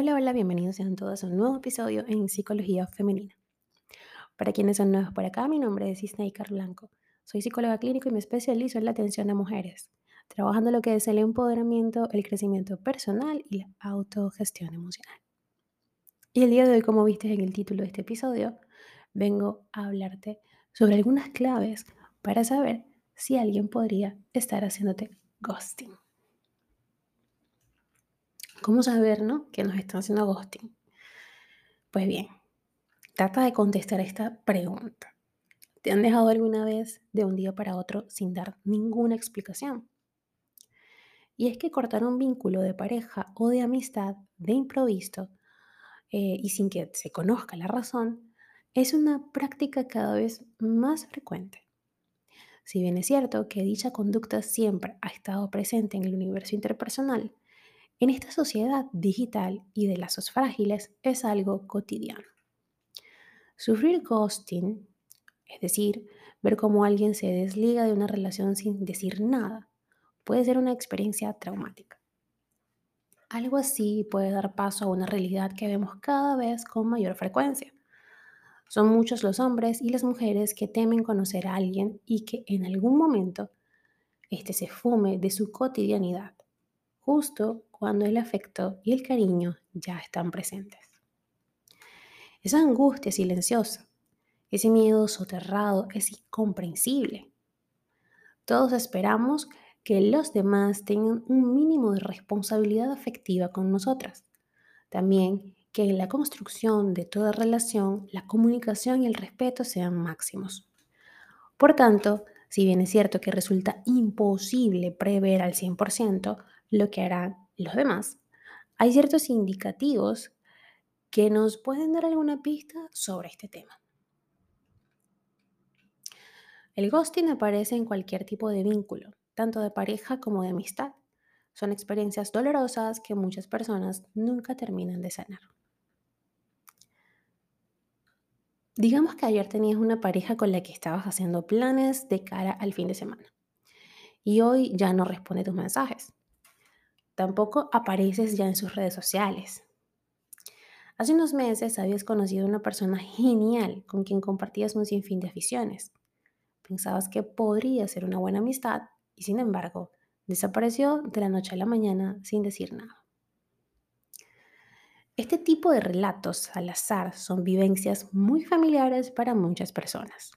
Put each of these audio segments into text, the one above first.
Hola, hola, bienvenidos sean todos a un nuevo episodio en Psicología Femenina. Para quienes son nuevos por acá, mi nombre es Isnaikar Blanco. Soy psicóloga clínico y me especializo en la atención a mujeres, trabajando lo que es el empoderamiento, el crecimiento personal y la autogestión emocional. Y el día de hoy, como viste en el título de este episodio, vengo a hablarte sobre algunas claves para saber si alguien podría estar haciéndote ghosting. ¿Cómo saber, no? Que nos están haciendo ghosting. Pues bien, trata de contestar esta pregunta. ¿Te han dejado alguna vez de un día para otro sin dar ninguna explicación? Y es que cortar un vínculo de pareja o de amistad de improviso eh, y sin que se conozca la razón es una práctica cada vez más frecuente. Si bien es cierto que dicha conducta siempre ha estado presente en el universo interpersonal, en esta sociedad digital y de lazos frágiles es algo cotidiano. Sufrir ghosting, es decir, ver cómo alguien se desliga de una relación sin decir nada, puede ser una experiencia traumática. Algo así puede dar paso a una realidad que vemos cada vez con mayor frecuencia. Son muchos los hombres y las mujeres que temen conocer a alguien y que en algún momento éste se fume de su cotidianidad, justo cuando el afecto y el cariño ya están presentes. Esa angustia silenciosa, ese miedo soterrado es incomprensible. Todos esperamos que los demás tengan un mínimo de responsabilidad afectiva con nosotras. También que en la construcción de toda relación la comunicación y el respeto sean máximos. Por tanto, si bien es cierto que resulta imposible prever al 100% lo que harán los demás, hay ciertos indicativos que nos pueden dar alguna pista sobre este tema. El ghosting aparece en cualquier tipo de vínculo, tanto de pareja como de amistad. Son experiencias dolorosas que muchas personas nunca terminan de sanar. Digamos que ayer tenías una pareja con la que estabas haciendo planes de cara al fin de semana y hoy ya no responde tus mensajes. Tampoco apareces ya en sus redes sociales. Hace unos meses habías conocido a una persona genial con quien compartías un sinfín de aficiones. Pensabas que podría ser una buena amistad y sin embargo desapareció de la noche a la mañana sin decir nada. Este tipo de relatos al azar son vivencias muy familiares para muchas personas.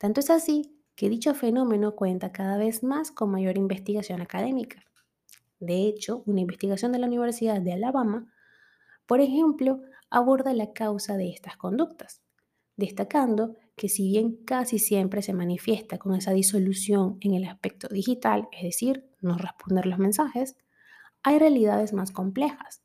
Tanto es así que dicho fenómeno cuenta cada vez más con mayor investigación académica. De hecho, una investigación de la Universidad de Alabama, por ejemplo, aborda la causa de estas conductas, destacando que si bien casi siempre se manifiesta con esa disolución en el aspecto digital, es decir, no responder los mensajes, hay realidades más complejas.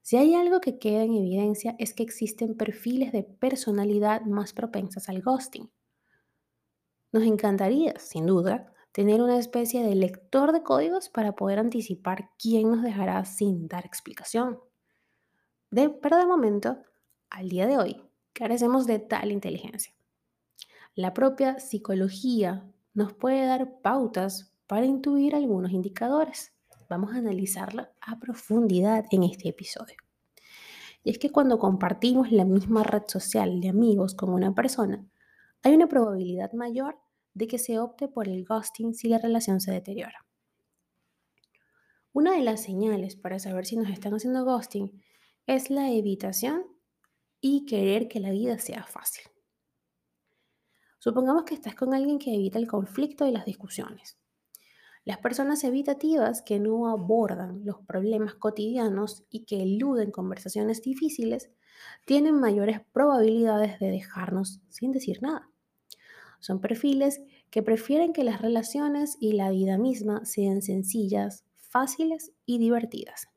Si hay algo que queda en evidencia es que existen perfiles de personalidad más propensas al ghosting. Nos encantaría, sin duda, tener una especie de lector de códigos para poder anticipar quién nos dejará sin dar explicación. Pero de momento, al día de hoy, carecemos de tal inteligencia. La propia psicología nos puede dar pautas para intuir algunos indicadores. Vamos a analizarlo a profundidad en este episodio. Y es que cuando compartimos la misma red social de amigos con una persona, hay una probabilidad mayor de que se opte por el ghosting si la relación se deteriora. Una de las señales para saber si nos están haciendo ghosting es la evitación y querer que la vida sea fácil. Supongamos que estás con alguien que evita el conflicto y las discusiones. Las personas evitativas que no abordan los problemas cotidianos y que eluden conversaciones difíciles tienen mayores probabilidades de dejarnos sin decir nada. Son perfiles que prefieren que las relaciones y la vida misma sean sencillas, fáciles y divertidas.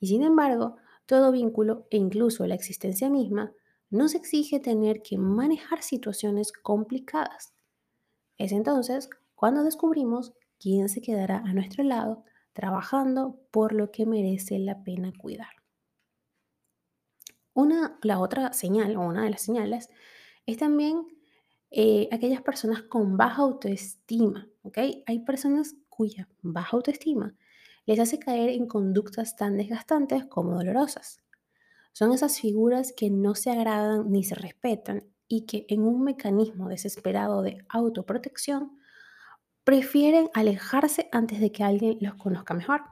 Y sin embargo, todo vínculo e incluso la existencia misma nos exige tener que manejar situaciones complicadas. Es entonces cuando descubrimos quién se quedará a nuestro lado trabajando por lo que merece la pena cuidar. Una, la otra señal o una de las señales es también eh, aquellas personas con baja autoestima, ¿ok? Hay personas cuya baja autoestima les hace caer en conductas tan desgastantes como dolorosas. Son esas figuras que no se agradan ni se respetan y que en un mecanismo desesperado de autoprotección prefieren alejarse antes de que alguien los conozca mejor.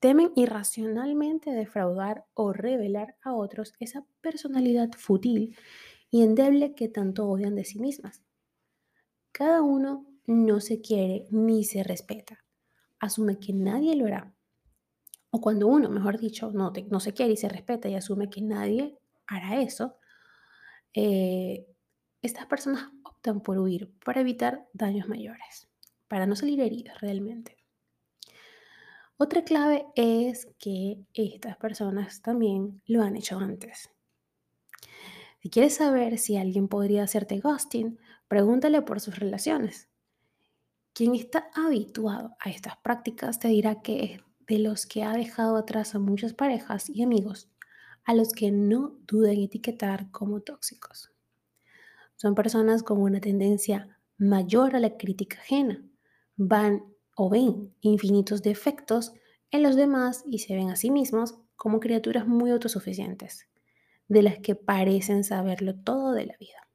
Temen irracionalmente defraudar o revelar a otros esa personalidad fútil y endeble que tanto odian de sí mismas. Cada uno no se quiere ni se respeta. Asume que nadie lo hará. O cuando uno, mejor dicho, no, no se quiere y se respeta y asume que nadie hará eso, eh, estas personas optan por huir para evitar daños mayores, para no salir heridas realmente. Otra clave es que estas personas también lo han hecho antes. Si quieres saber si alguien podría hacerte ghosting, pregúntale por sus relaciones. Quien está habituado a estas prácticas te dirá que es de los que ha dejado atrás a muchas parejas y amigos, a los que no duden etiquetar como tóxicos. Son personas con una tendencia mayor a la crítica ajena. Van o ven infinitos defectos en los demás y se ven a sí mismos como criaturas muy autosuficientes, de las que parecen saberlo todo de la vida.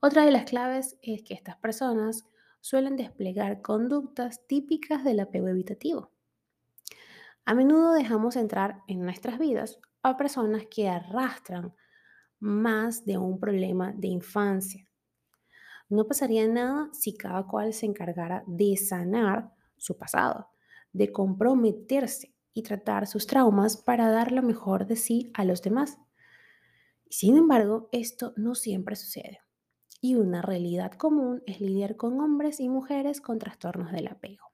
Otra de las claves es que estas personas suelen desplegar conductas típicas del apego evitativo. A menudo dejamos entrar en nuestras vidas a personas que arrastran más de un problema de infancia. No pasaría nada si cada cual se encargara de sanar su pasado, de comprometerse y tratar sus traumas para dar lo mejor de sí a los demás. Sin embargo, esto no siempre sucede. Y una realidad común es lidiar con hombres y mujeres con trastornos del apego.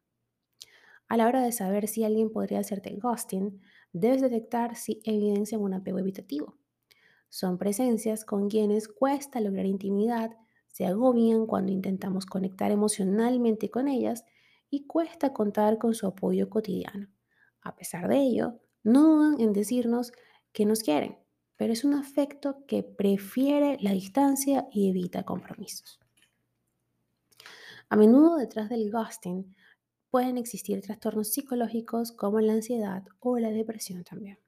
A la hora de saber si alguien podría hacerte ghosting, debes detectar si evidencia un apego evitativo. Son presencias con quienes cuesta lograr intimidad, se agobian cuando intentamos conectar emocionalmente con ellas y cuesta contar con su apoyo cotidiano. A pesar de ello, no dudan en decirnos que nos quieren, pero es un afecto que prefiere la distancia y evita compromisos. A menudo detrás del ghosting pueden existir trastornos psicológicos como la ansiedad o la depresión también.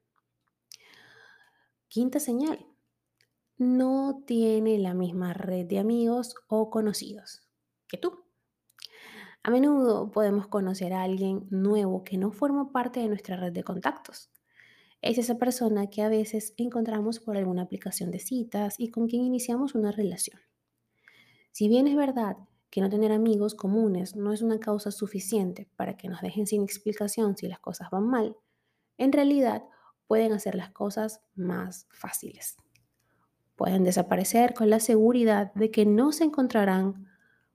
Quinta señal, no tiene la misma red de amigos o conocidos que tú. A menudo podemos conocer a alguien nuevo que no forma parte de nuestra red de contactos. Es esa persona que a veces encontramos por alguna aplicación de citas y con quien iniciamos una relación. Si bien es verdad que no tener amigos comunes no es una causa suficiente para que nos dejen sin explicación si las cosas van mal, en realidad pueden hacer las cosas más fáciles pueden desaparecer con la seguridad de que no se encontrarán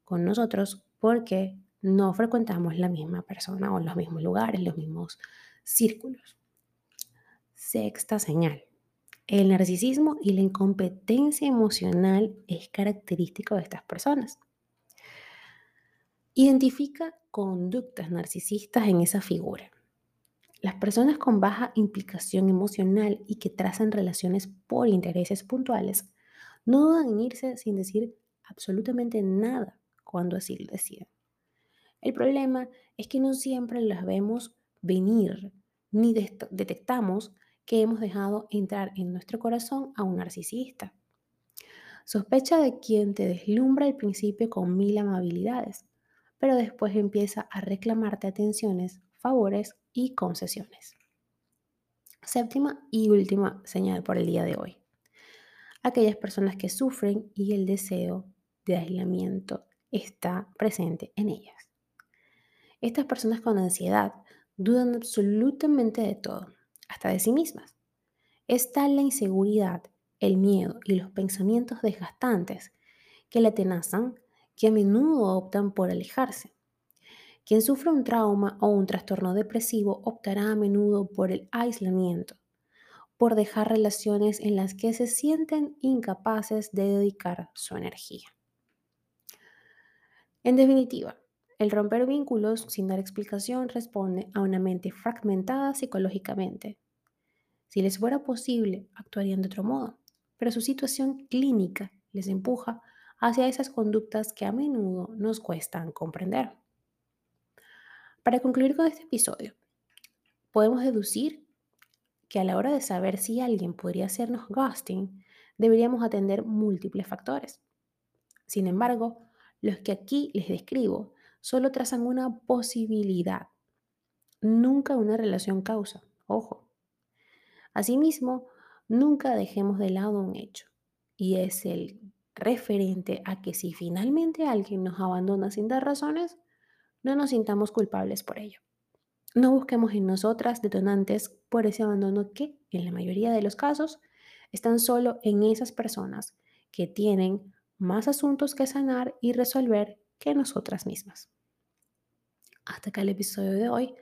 con nosotros porque no frecuentamos la misma persona o los mismos lugares, los mismos círculos. Sexta señal. El narcisismo y la incompetencia emocional es característico de estas personas. Identifica conductas narcisistas en esa figura. Las personas con baja implicación emocional y que trazan relaciones por intereses puntuales no dudan en irse sin decir absolutamente nada cuando así lo deciden. El problema es que no siempre las vemos venir ni detectamos que hemos dejado entrar en nuestro corazón a un narcisista. Sospecha de quien te deslumbra al principio con mil amabilidades, pero después empieza a reclamarte atenciones, favores y concesiones. Séptima y última señal por el día de hoy. Aquellas personas que sufren y el deseo de aislamiento está presente en ellas. Estas personas con ansiedad dudan absolutamente de todo, hasta de sí mismas. Es tal la inseguridad, el miedo y los pensamientos desgastantes que la atenazan que a menudo optan por alejarse. Quien sufre un trauma o un trastorno depresivo optará a menudo por el aislamiento, por dejar relaciones en las que se sienten incapaces de dedicar su energía. En definitiva, el romper vínculos sin dar explicación responde a una mente fragmentada psicológicamente. Si les fuera posible, actuarían de otro modo, pero su situación clínica les empuja hacia esas conductas que a menudo nos cuestan comprender. Para concluir con este episodio, podemos deducir que a la hora de saber si alguien podría hacernos ghosting, deberíamos atender múltiples factores. Sin embargo, los que aquí les describo solo trazan una posibilidad, nunca una relación causa, ojo. Asimismo, nunca dejemos de lado un hecho, y es el referente a que si finalmente alguien nos abandona sin dar razones, no nos sintamos culpables por ello. No busquemos en nosotras detonantes por ese abandono que, en la mayoría de los casos, están solo en esas personas que tienen más asuntos que sanar y resolver que nosotras mismas. Hasta acá el episodio de hoy.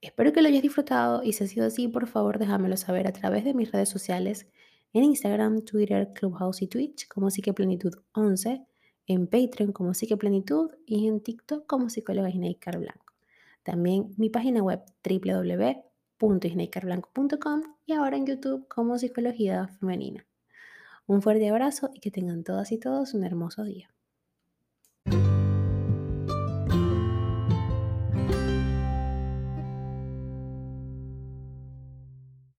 Espero que lo hayas disfrutado y si ha sido así, por favor déjamelo saber a través de mis redes sociales en Instagram, Twitter, Clubhouse y Twitch como Psiqueplenitud 11, en Patreon como Psiqueplenitud y en TikTok como psicóloga Isnaikar Blanco. También mi página web www.isnaicarblanco.com y ahora en YouTube como Psicología Femenina. Un fuerte abrazo y que tengan todas y todos un hermoso día.